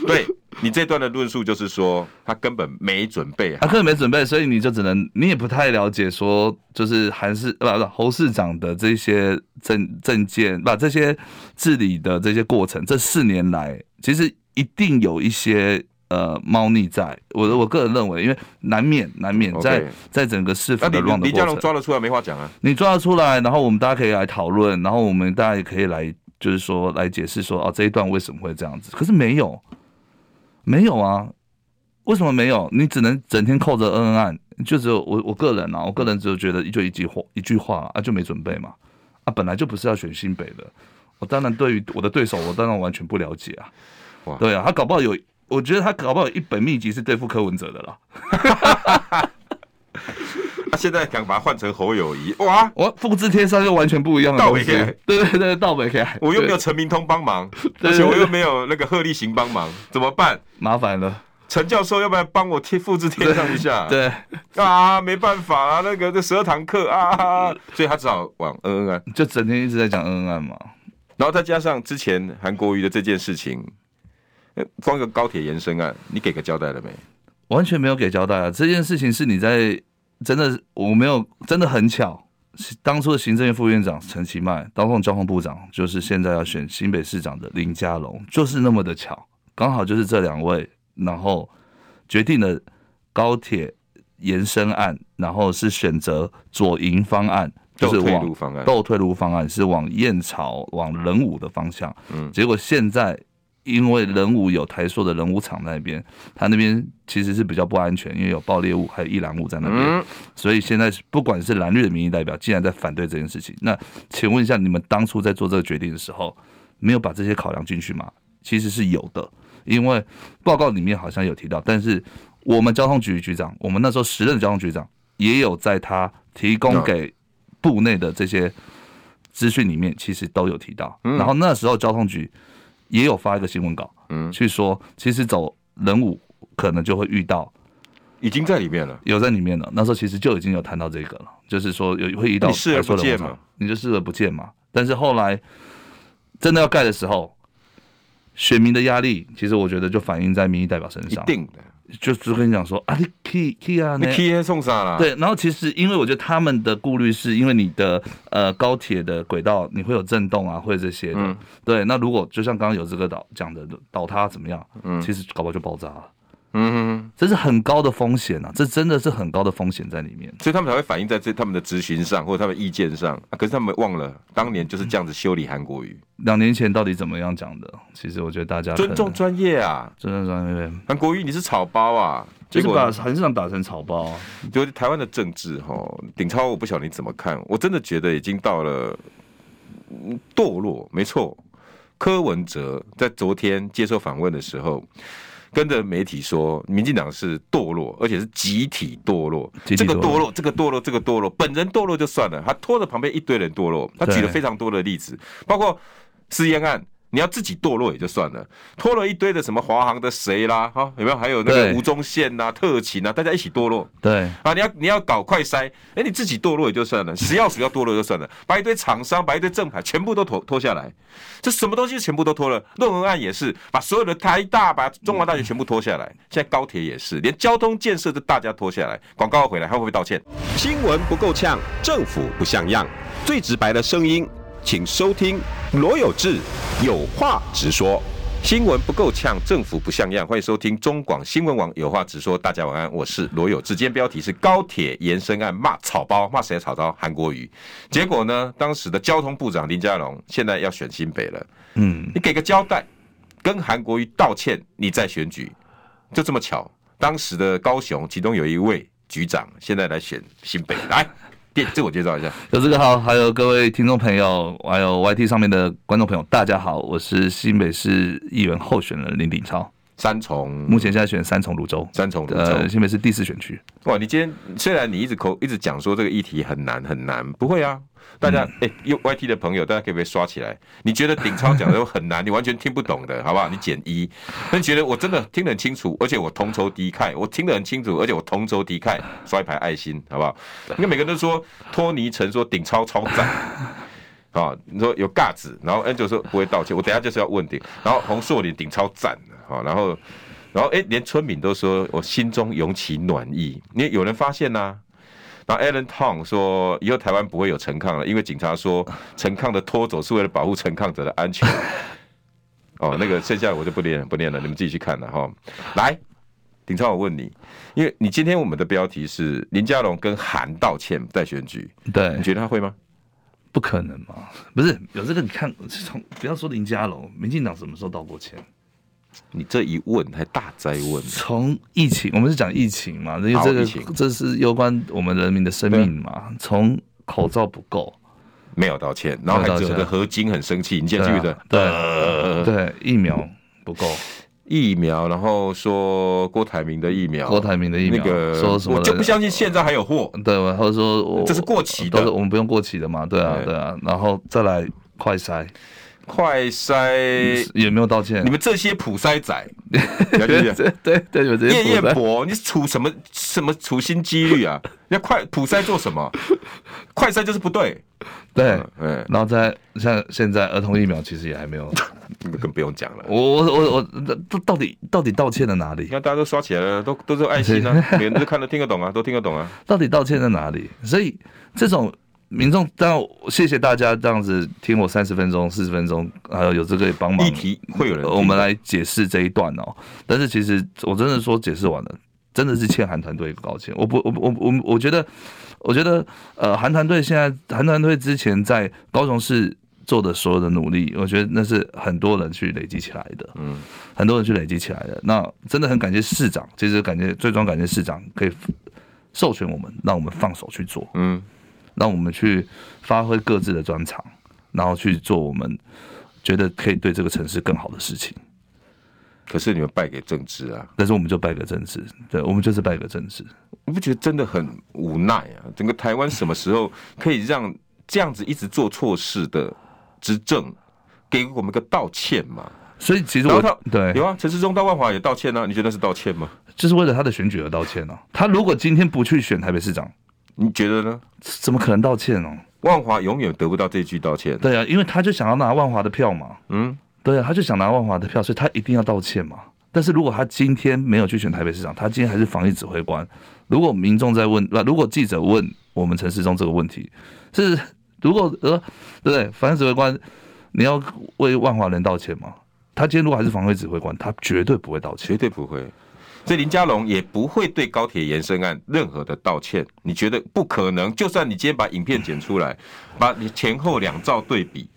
对，你这段的论述就是说，他根本没准备，他根本没准备，所以你就只能，你也不太了解说，就是韩市不不侯市长的这些政政见，把这些治理的这些过程，这四年来，其实一定有一些。呃，猫腻在，我我个人认为，因为难免难免在在整个市府的乱的过程，李佳龙抓得出来没话讲啊。你抓得出来，然后我们大家可以来讨论，然后我们大家也可以来，就是说来解释说，哦，这一段为什么会这样子？可是没有，没有啊？为什么没有？你只能整天扣着恩恩案，就只有我我个人啊，我个人只有觉得就一句话一句话啊，就没准备嘛啊，本来就不是要选新北的，我当然对于我的对手，我当然完全不了解啊。哇，对啊，他搞不好有。我觉得他搞不好一本秘籍是对付柯文哲的啦。他现在想把它换成侯友谊，哇！我复制贴上又完全不一样的东西。对对对，倒背起来。我又没有陈明通帮忙，而且我又没有那个贺立行帮忙，怎么办？麻烦了。陈教授，要不要帮我贴复制贴上一下？对啊，没办法啊，那个这十二堂课啊，所以他只好往恩恩案，就整天一直在讲恩恩案嘛。然后再加上之前韩国瑜的这件事情。光个高铁延伸案，你给个交代了没？完全没有给交代啊！这件事情是你在真的，我没有真的很巧。当初的行政院副院长陈其迈，当上交通部长，就是现在要选新北市长的林佳龙，就是那么的巧，刚好就是这两位，然后决定了高铁延伸案，然后是选择左营方案，就是往斗退路方案，是往燕巢往仁武的方向。嗯，结果现在。因为人武有台塑的人武厂那边，他那边其实是比较不安全，因为有爆裂物还有易燃物在那边，所以现在不管是蓝绿的民意代表，既然在反对这件事情，那请问一下，你们当初在做这个决定的时候，没有把这些考量进去吗？其实是有的，因为报告里面好像有提到，但是我们交通局局长，我们那时候时任交通局长也有在他提供给部内的这些资讯里面，其实都有提到，然后那时候交通局。也有发一个新闻稿，嗯，去说其实走人武可能就会遇到，已经在里面了，有在里面了。那时候其实就已经有谈到这个了，就是说有会遇到。你视而不见嘛？你就视而不见嘛？但是后来真的要盖的时候，选民的压力，其实我觉得就反映在民意代表身上，一定的。就只跟你讲说啊，你 key key 啊，你 key 送啥了？对，然后其实因为我觉得他们的顾虑是因为你的呃高铁的轨道你会有震动啊，或者这些的。对，那如果就像刚刚有这个导讲的倒塌怎么样？嗯，其实搞不好就爆炸了。嗯，这是很高的风险啊，这真的是很高的风险在里面，所以他们才会反映在这他们的质询上或者他们意见上。啊，可是他们忘了当年就是这样子修理韩国瑜。两年前到底怎么样讲的？其实我觉得大家尊重专业啊，尊重专业。韩国瑜你是草包啊，结果把韩市长打成草包啊。就台湾的政治哈，鼎超我不晓得你怎么看，我真的觉得已经到了堕落。没错，柯文哲在昨天接受访问的时候。跟着媒体说，民进党是堕落，而且是集体堕落。这个堕落，这个堕落，这个堕落，本人堕落就算了，他拖着旁边一堆人堕落。他举了非常多的例子，包括私烟案。你要自己堕落也就算了，拖了一堆的什么华航的谁啦，哈，有没有？还有那个吴宗宪呐、特勤啊，大家一起堕落。对啊，你要你要搞快筛，哎，你自己堕落也就算了，食药署要堕落就算了，把一堆厂商、把一堆正牌全部都拖拖下来，这什么东西全部都拖了。论文案也是把所有的台大、把中华大学全部拖下来，现在高铁也是，连交通建设都大家拖下来。广告回来，他会不会道歉？新闻不够呛，政府不像样，最直白的声音。请收听罗有志有话直说。新闻不够呛，政府不像样。欢迎收听中广新闻网有话直说。大家晚安，我是罗有志。今天标题是高铁延伸案骂草包，骂谁草包？韩国瑜。结果呢，当时的交通部长林佳龙现在要选新北了。嗯，你给个交代，跟韩国瑜道歉，你再选举，就这么巧。当时的高雄，其中有一位局长现在来选新北，来。自我介绍一下，有这个好，还有各位听众朋友，还有 YT 上面的观众朋友，大家好，我是新北市议员候选人林鼎超，三重，目前现在选三重泸州，三重呃，新北市第四选区。哇，你今天虽然你一直口一直讲说这个议题很难很难，不会啊。大家哎，用、欸、YT 的朋友，大家可以不可以刷起来？你觉得鼎超讲的很难，你完全听不懂的，好不好？你减一。那你觉得我真的听得很清楚，而且我同仇敌忾，我听得很清楚，而且我同仇敌忾，刷一排爱心，好不好？因为每个人都说托尼城说鼎超超赞，啊，你说有尬子，然后 Angel 说不会道歉，我等下就是要问鼎，然后洪硕林顶超赞的，好，然后然后哎、欸，连村民都说我心中涌起暖意，因为有人发现呐、啊。那 Alan Tong 说，以后台湾不会有陈抗了，因为警察说陈抗的拖走是为了保护陈抗者的安全。哦，那个剩下的我就不念了，不念了，你们自己去看了哈。来，鼎超，我问你，因为你今天我们的标题是林佳龙跟韩道歉在选举，对，你觉得他会吗？不可能嘛，不是有这个？你看，从不要说林家龙，民进党什么时候道过歉？你这一问还大灾问？从疫情，我们是讲疫情嘛？因为这个这是攸关我们人民的生命嘛？从口罩不够，没有道歉，然后还有个何金很生气，你记不记得？对、呃、对，疫苗不够，疫苗，然后说郭台铭的疫苗，郭台铭的疫苗，那个说什么？我就不相信现在还有货，对吧？或者说这是过期的，我们不用过期的嘛？对啊，对啊，然后再来快筛。快筛也没有道歉，你们这些普筛仔，对对对，有这些叶彦伯，你处什么什么处心积虑啊？要快普筛做什么？快筛就是不对，对，嗯，然后再像现在儿童疫苗，其实也还没有，更不用讲了。我我我我，到到底到底道歉在哪里？你看大家都刷起来了，都都是爱心啊，每个人都看得听得懂啊，都听得懂啊。到底道歉在哪里？所以这种。民众，当然谢谢大家这样子听我三十分钟、四十分钟，还有有这个帮忙，议题会有人，我们来解释这一段哦。但是其实我真的说解释完了，真的是欠韩团队一个道歉。我不，我我我我觉得，我觉得呃，韩团队现在韩团队之前在高雄市做的所有的努力，我觉得那是很多人去累积起来的，嗯，很多人去累积起来的。那真的很感谢市长，其实感谢最终感谢市长可以授权我们，让我们放手去做，嗯。让我们去发挥各自的专长，然后去做我们觉得可以对这个城市更好的事情。可是你们败给政治啊！但是我们就败给政治，对，我们就是败给政治。你不觉得真的很无奈啊？整个台湾什么时候可以让这样子一直做错事的执政给我们个道歉嘛？所以其实我对有啊，陈世忠到万华也道歉啊，你觉得是道歉吗？就是为了他的选举而道歉啊。他如果今天不去选台北市长，你觉得呢？怎么可能道歉哦？万华永远得不到这句道歉。对啊，因为他就想要拿万华的票嘛。嗯，对啊，他就想拿万华的票，所以他一定要道歉嘛。但是如果他今天没有去选台北市长，他今天还是防疫指挥官。如果民众在问，那如果记者问我们陈时中这个问题，是如果呃，对不对？防疫指挥官，你要为万华人道歉吗？他今天如果还是防疫指挥官，他绝对不会道歉，绝对不会。所以林佳龙也不会对高铁延伸案任何的道歉。你觉得不可能？就算你今天把影片剪出来，把你前后两照对比，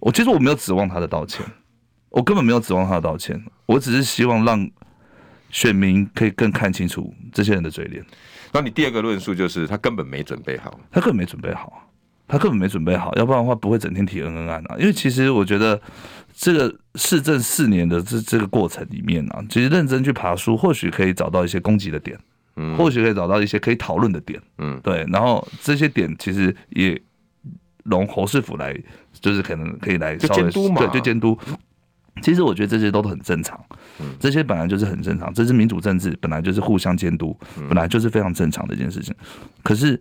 我其实我没有指望他的道歉，我根本没有指望他的道歉，我只是希望让选民可以更看清楚这些人的嘴脸。那你第二个论述就是他根本没准备好，他根本没准备好，他根本没准备好，要不然的话不会整天提恩恩案啊。因为其实我觉得。这个市政四年的这这个过程里面啊，其实认真去爬书，或许可以找到一些攻击的点，嗯，或许可以找到一些可以讨论的点，嗯，对。然后这些点其实也容侯市府来，就是可能可以来稍微监督嘛，对，就监督。其实我觉得这些都很正常，这些本来就是很正常，这是民主政治，本来就是互相监督，本来就是非常正常的一件事情。可是。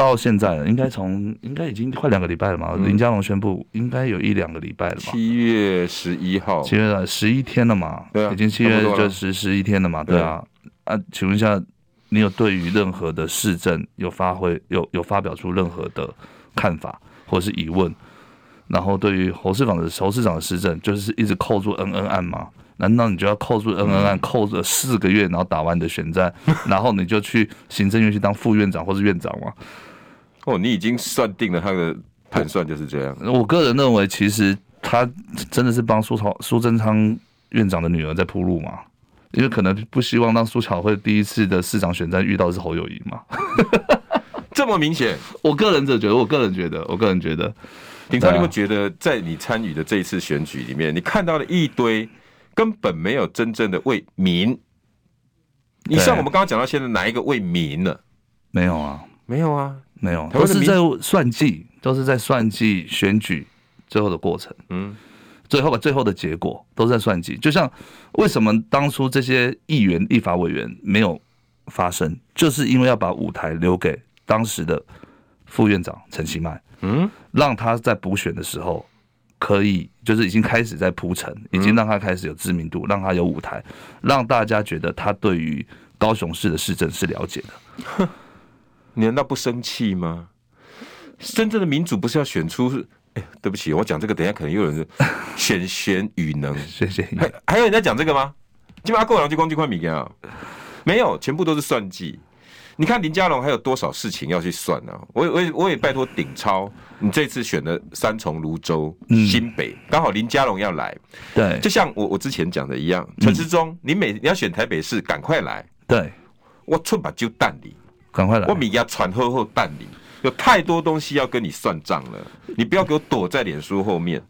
到现在了，应该从应该已经快两个礼拜了嘛。林佳龙宣布，应该有一两个礼拜了嘛。七月十一号，七月十一天了嘛？对啊，已经七月就十十一天了嘛？对啊。啊，请问一下，你有对于任何的市政有发挥有有发表出任何的看法或是疑问？然后对于侯市长的侯市长的市政，就是一直扣住恩恩案吗？难道你就要扣住恩恩案，扣着四个月，然后打完你的选战，然后你就去行政院去当副院长或是院长吗？哦，你已经算定了他的盘算就是这样。我个人认为，其实他真的是帮苏超苏贞昌院长的女儿在铺路嘛，因为可能不希望让苏巧慧第一次的市长选战遇到的是侯友谊嘛。这么明显，我个人只觉得，我个人觉得，我个人觉得，鼎超，你会觉得在你参与的这一次选举里面，你看到了一堆。根本没有真正的为民。你像我们刚刚讲到现在，哪一个为民了？没有啊，没有啊，没有，都是在算计，都是在算计选举最后的过程。嗯，最后吧最后的结果都在算计。就像为什么当初这些议员、立法委员没有发声，就是因为要把舞台留给当时的副院长陈其迈。嗯，让他在补选的时候。可以，就是已经开始在铺陈，已经让他开始有知名度，让他有舞台，让大家觉得他对于高雄市的市政是了解的。哼，你难道不生气吗？真正的民主不是要选出？哎，对不起，我讲这个，等一下可能又有人 选贤与能，选贤与能，还还有人在讲这个吗？基本上够两句光就块米啊，没有，全部都是算计。你看林佳龙还有多少事情要去算呢？我我也我也拜托鼎超，你这次选的三重、芦洲、新北，刚好林佳龙要来，对，就像我我之前讲的一样，陈时中，你每你要选台北市，赶快来，对，我寸把就蛋里，赶快来，我米亚传后后蛋里，有太多东西要跟你算账了，你不要给我躲在脸书后面。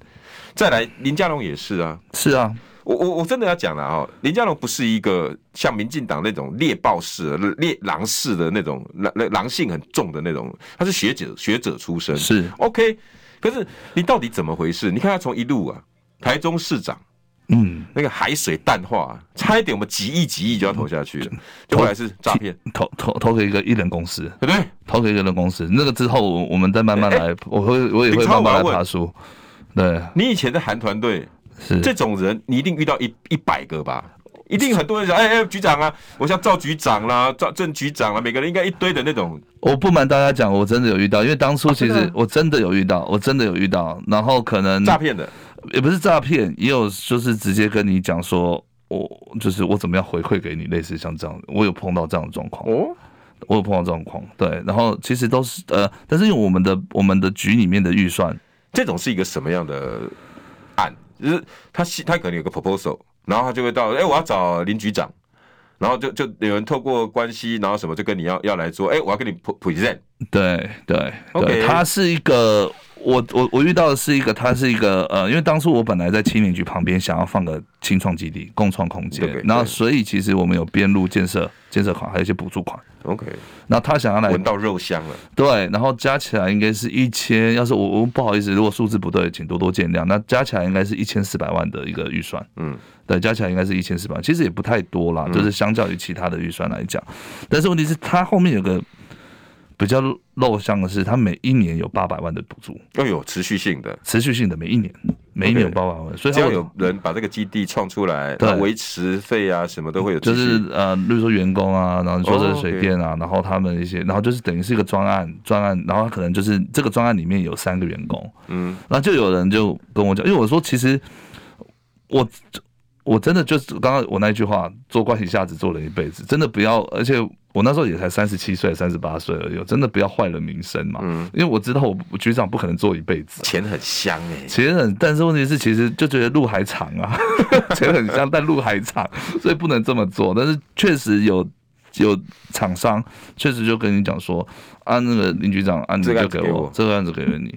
再来，林佳龙也是啊，是啊。我我我真的要讲了啊，林佳龙不是一个像民进党那种猎豹式、猎狼式的那种狼狼性很重的那种，他是学者学者出身，是 OK。可是你到底怎么回事？你看他从一路啊，台中市长，嗯，那个海水淡化，差一点我们几亿几亿就要投下去了，就后来是诈骗，投投投给一个艺人公司，对不对？投给一个人公司，那个之后我们再慢慢来，我会我也会慢慢来爬书。对，你以前在韩团队。是。这种人，你一定遇到一一百个吧？一定很多人讲，哎哎，局长啊，我像赵局长啦、赵郑局长啊，每个人应该一堆的那种。我不瞒大家讲，我真的有遇到，因为当初其实我真的有遇到，我真的有遇到，然后可能诈骗的，也不是诈骗，也有就是直接跟你讲说，我就是我怎么样回馈给你，类似像这样，我有碰到这样的状况哦，我有碰到状况，对，然后其实都是呃，但是因为我们的我们的局里面的预算，这种是一个什么样的案？就是他他可能有个 proposal，然后他就会到，哎、欸，我要找林局长，然后就就有人透过关系，然后什么就跟你要要来做，哎、欸，我要跟你 present。对对，OK，他是一个，我我我遇到的是一个，他是一个，呃，因为当初我本来在青年局旁边想要放个青创基地、共创空间，然后所以其实我们有边路建设建设款，还有一些补助款。OK，那他想要来闻到肉香了，对，然后加起来应该是一千，要是我我不好意思，如果数字不对，请多多见谅。那加起来应该是一千四百万的一个预算，嗯，对，加起来应该是一千四百万，其实也不太多啦，就是相较于其他的预算来讲，但是问题是他后面有个。比较露相的是，他每一年有八百万的补助，要有持续性的，持续性的每一年，每一年有八百万，所以只要有人把这个基地创出来，对，维持费啊什么都会有，就是呃，例如说员工啊，然后说这个水电啊，然后他们一些，然后就是等于是一个专案，专案，然后他可能就是这个专案里面有三个员工，嗯，然后就有人就跟我讲，因为我说其实我。我真的就是刚刚我那句话，做关系下子做了一辈子，真的不要，而且我那时候也才三十七岁、三十八岁而已，真的不要坏了名声嘛。嗯，因为我知道我局长不可能做一辈子，钱很香哎、欸，钱很，但是问题是其实就觉得路还长啊，钱很香，但路还长，所以不能这么做。但是确实有有厂商确实就跟你讲说，啊，那个林局长，案子就给我，这个案子给了你，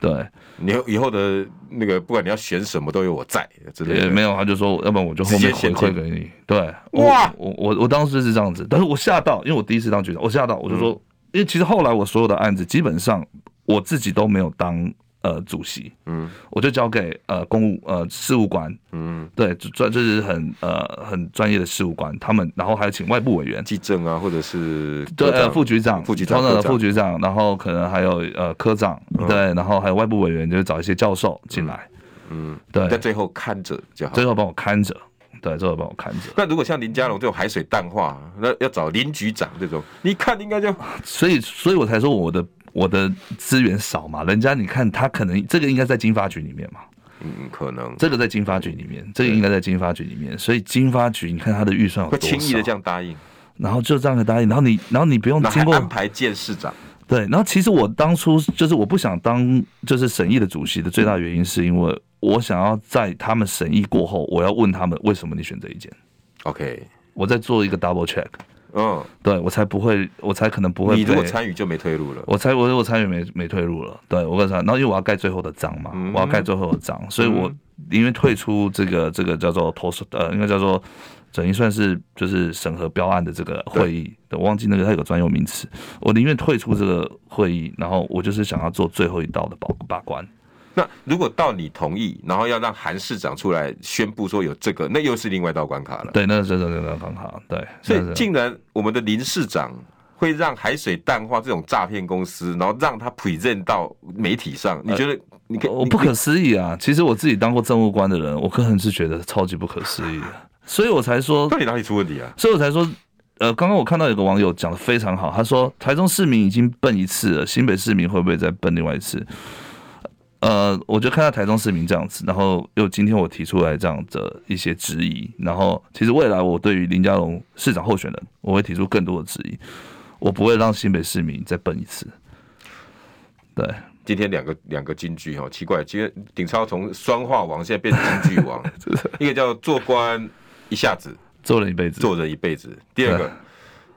对。你以后的那个，不管你要选什么，都有我在，之类的也没有。他就说，要不然我就后面回馈给你。对，哇，我我我当时是这样子，但是我吓到，因为我第一次当局长，我吓到，我就说，因为其实后来我所有的案子，基本上我自己都没有当。呃，主席，嗯，我就交给呃公务呃事务官，嗯，对，专就是很呃很专业的事务官，他们然后还有请外部委员，技政啊，或者是对呃副局长、副局长的副局长，然后可能还有呃科长，对，然后还有外部委员，就是找一些教授进来，嗯，对，在最后看着就好，最后帮我看着，对，最后帮我看着。那如果像林佳龙这种海水淡化，那要找林局长这种，你看应该就，所以所以我才说我的。我的资源少嘛，人家你看他可能这个应该在经发局里面嘛，嗯，可能。这个在经发局里面，这个应该在经发局里面，所以经发局你看他的预算有多少，会轻易的这样答应，然后就这样的答应，然后你然后你不用经过安排见市长，对，然后其实我当初就是我不想当就是审议的主席的最大原因是因为我想要在他们审议过后，我要问他们为什么你选这一件，OK，我再做一个 double check。嗯，对我才不会，我才可能不会。你如果参与就没退路了。我才我我参与没没退路了。对我跟他，然后因为我要盖最后的章嘛，嗯、我要盖最后的章，所以我宁愿退出这个这个叫做投诉呃，应该叫做等于算是就是审核标案的这个会议。对，我忘记那个它有个专用名词，我宁愿退出这个会议，然后我就是想要做最后一道的把把关。那如果到你同意，然后要让韩市长出来宣布说有这个，那又是另外一道关卡了。对，那是另外一道关卡。对，所以竟然我们的林市长会让海水淡化这种诈骗公司，然后让他 present 到媒体上，你觉得你？你、呃、我不可思议啊！其实我自己当过政务官的人，我个人是觉得超级不可思议的，所以我才说到底哪里出问题啊？所以我才说，呃，刚刚我看到有个网友讲的非常好，他说台中市民已经笨一次了，新北市民会不会再笨另外一次？呃，我就看到台中市民这样子，然后又今天我提出来这样的一些质疑，然后其实未来我对于林佳龙市长候选人，我会提出更多的质疑，我不会让新北市民再笨一次。对，今天两个两个金句哈，奇怪，今天鼎超从双话王现在变成金句王，一个叫做官一下子做了一辈子，做了一辈子。第二个，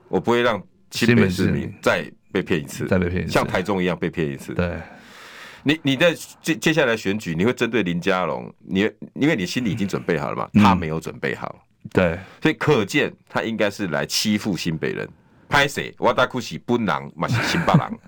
我不会让新北市民再被骗一次，再被骗一次，像台中一样被骗一次。对。你你在接接下来选举，你会针对林佳龙，你因为你心里已经准备好了嘛，他没有准备好，对，所以可见他应该是来欺负新北人。拍谁？我大哭喜本人嘛是新北人，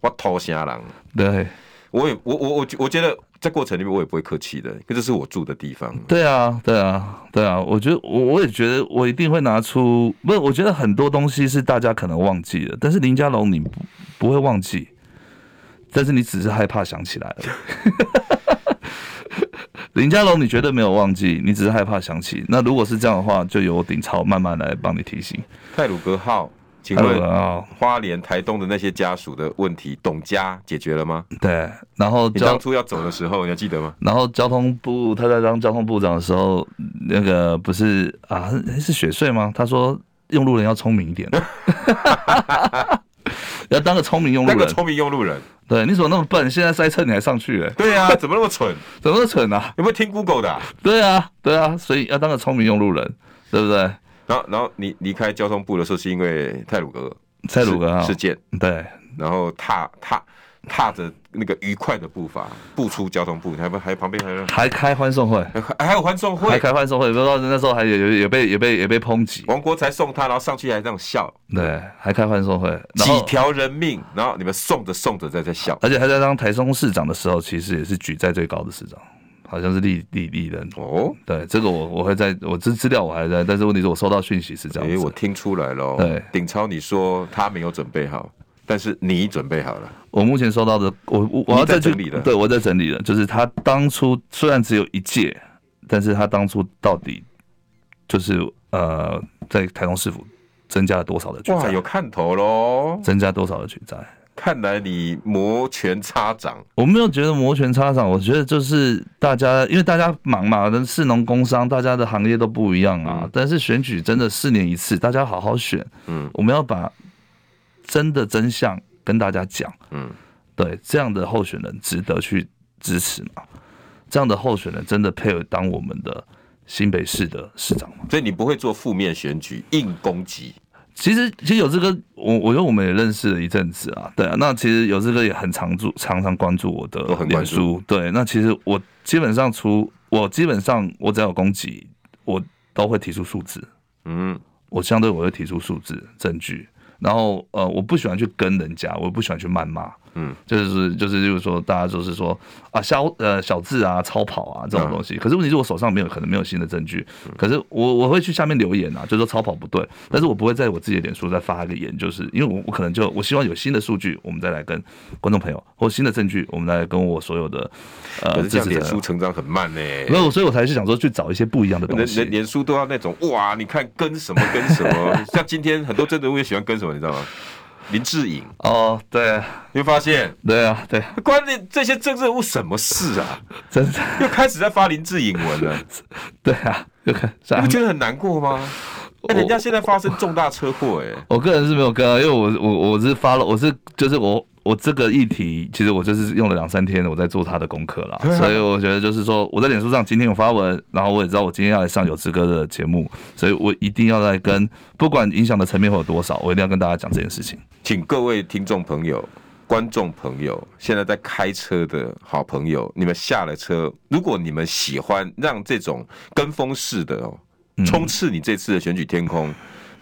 我偷虾人。对，我也我我我我觉得在过程里面我也不会客气的，因为这是我住的地方。对啊，对啊，对啊，我觉得我我也觉得我一定会拿出，不是，我觉得很多东西是大家可能忘记了，但是林佳龙你不不会忘记。但是你只是害怕想起来了。林家龙，你绝对没有忘记，你只是害怕想起。那如果是这样的话，就由鼎超慢慢来帮你提醒。泰鲁格号，请问花莲、台东的那些家属的问题，董家解决了吗？对。然后你当初要走的时候，你还记得吗？然后交通部他在当交通部长的时候，那个不是啊，是雪穗吗？他说用路人要聪明一点，要当个聪明用路人，当个聪明用路人。对，你怎么那么笨？现在塞车你还上去？哎，对啊，怎么那么蠢？怎么那么蠢啊？有没有听 Google 的啊？对啊，对啊，所以要当个聪明用路人，对不对？然后，然后你离开交通部的时候，是因为泰鲁格，泰鲁格事件，对，然后踏踏。踏着那个愉快的步伐步出交通部，还不还旁边还有还开欢送会，还还有欢送会，还开欢送会，不知道那时候还有有也被也被也被抨击。王国才送他，然后上去还这样笑，对，还开欢送会，几条人命，然后你们送着送着在在笑，而且还在当台中市长的时候，其实也是举债最高的市长，好像是立立立人。哦。对，这个我我会在我资资料我还在，但是问题是我收到讯息是这样，哎，我听出来了，对，鼎超你说他没有准备好。但是你准备好了？我目前收到的，我我我要在整理了。对，我在整理了。就是他当初虽然只有一届，但是他当初到底就是呃，在台中市府增加了多少的举债？哇，有看头喽！增加多少的举债？看来你摩拳擦掌。我没有觉得摩拳擦掌，我觉得就是大家，因为大家忙嘛，跟市农工商，大家的行业都不一样啊。嗯、但是选举真的四年一次，大家好好选。嗯，我们要把真的真相跟大家讲。嗯，对，这样的候选人值得去支持嘛？这样的候选人真的配合当我们的新北市的市长吗？所以你不会做负面选举，硬攻击。其实，其实有这个，我我觉得我们也认识了一阵子啊，对啊。那其实有这个也很常注，常常关注我的脸书，对。那其实我基本上除我基本上我只要有攻击，我都会提出数字，嗯，我相对我会提出数字证据，然后呃，我不喜欢去跟人家，我不喜欢去谩骂。嗯，就是就是就是说，大家就是说啊，小呃小字啊，超跑啊这种东西。可是问题是我手上没有，可能没有新的证据。可是我我会去下面留言啊，就是说超跑不对。但是我不会在我自己的脸书再发一个言，就是因为我我可能就我希望有新的数据，我们再来跟观众朋友或新的证据，我们来跟我所有的呃，这样脸书成长很慢呢。没有，所以我才是想说去找一些不一样的东西。脸书都要那种哇，你看跟什么跟什么，像今天很多政治人物也喜欢跟什么，你知道吗？林志颖。哦，对，你会发现，对啊，对，关键这些政治人物什么事啊？真的。又开始在发林志颖文了，对啊，又开始，你不觉得很难过吗？哎，人家现在发生重大车祸，哎，我个人是没有跟啊，因为我我我是发了，我是就是我。我这个议题，其实我就是用了两三天，我在做他的功课了，所以我觉得就是说，我在脸书上今天有发文，然后我也知道我今天要来上有志哥的节目，所以我一定要来跟，不管影响的层面会有多少，我一定要跟大家讲这件事情。请各位听众朋友、观众朋友，现在在开车的好朋友，你们下了车，如果你们喜欢让这种跟风式的哦，冲刺你这次的选举天空。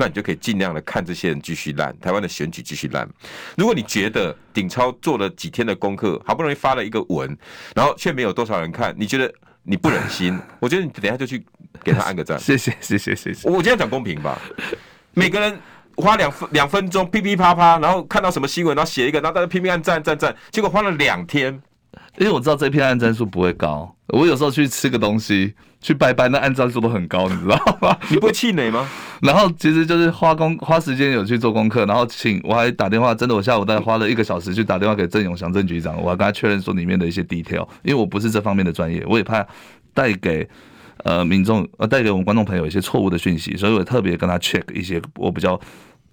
那你就可以尽量的看这些人继续烂，台湾的选举继续烂。如果你觉得顶超做了几天的功课，好不容易发了一个文，然后却没有多少人看，你觉得你不忍心？我觉得你等一下就去给他按个赞。谢谢谢谢谢谢。我今天讲公平吧，每个人花两分两分钟噼噼啪啪，然后看到什么新闻，然后写一个，然后大家拼命按赞赞赞，结果花了两天。因为我知道这篇按赞数不会高，我有时候去吃个东西，去拜拜，那按赞数都很高，你知道吗？你不会气馁吗？然后其实就是花工花时间有去做功课，然后请我还打电话，真的我下午大概花了一个小时去打电话给郑永祥郑局长，我还跟他确认说里面的一些 detail，因为我不是这方面的专业，我也怕带给呃民众呃带给我们观众朋友一些错误的讯息，所以我特别跟他 check 一些我比较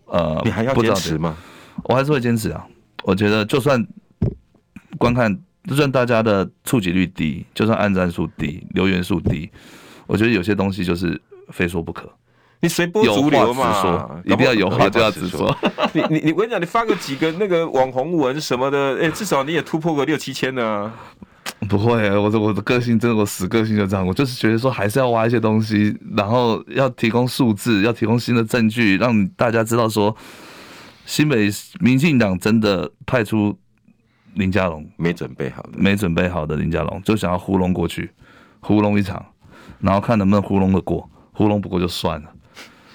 呃你还要坚持吗？我还是会坚持啊，我觉得就算观看。就算大家的触及率低，就算按赞数低、留言数低，我觉得有些东西就是非说不可。你随波逐流嘛，说一定要有话就要直说。你你你，我跟你讲，你发个几个那个网红文什么的，哎、欸，至少你也突破个六七千呢、啊。不会，我的我的个性真的，我死个性就这样，我就是觉得说还是要挖一些东西，然后要提供数字，要提供新的证据，让大家知道说，新北民进党真的派出。林佳龙。没准备好的，没准备好的林佳龙就想要糊弄过去，糊弄一场，然后看能不能糊弄得过，糊弄不过就算了，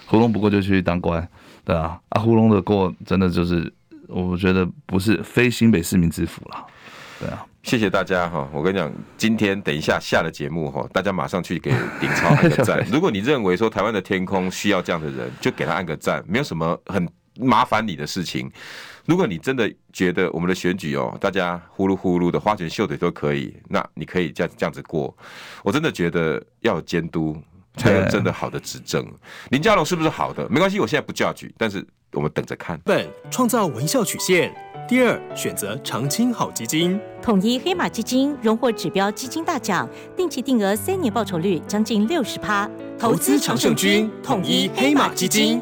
糊弄不过就去当官，对啊，啊糊弄得过，真的就是我觉得不是非新北市民之福了，对啊，谢谢大家哈，我跟你讲，今天等一下下了节目哈，大家马上去给鼎超按个 赞，如果你认为说台湾的天空需要这样的人，就给他按个赞，没有什么很麻烦你的事情。如果你真的觉得我们的选举哦，大家呼噜呼噜的花拳绣腿都可以，那你可以这样这样子过。我真的觉得要有监督，才有真的好的执政。林佳龙是不是好的？没关系，我现在不叫举，但是我们等着看。本创造微笑曲线，第二选择长青好基金，统一黑马基金荣获指标基金大奖，定期定额三年报酬率将近六十趴，投资常胜军，统一黑马基金。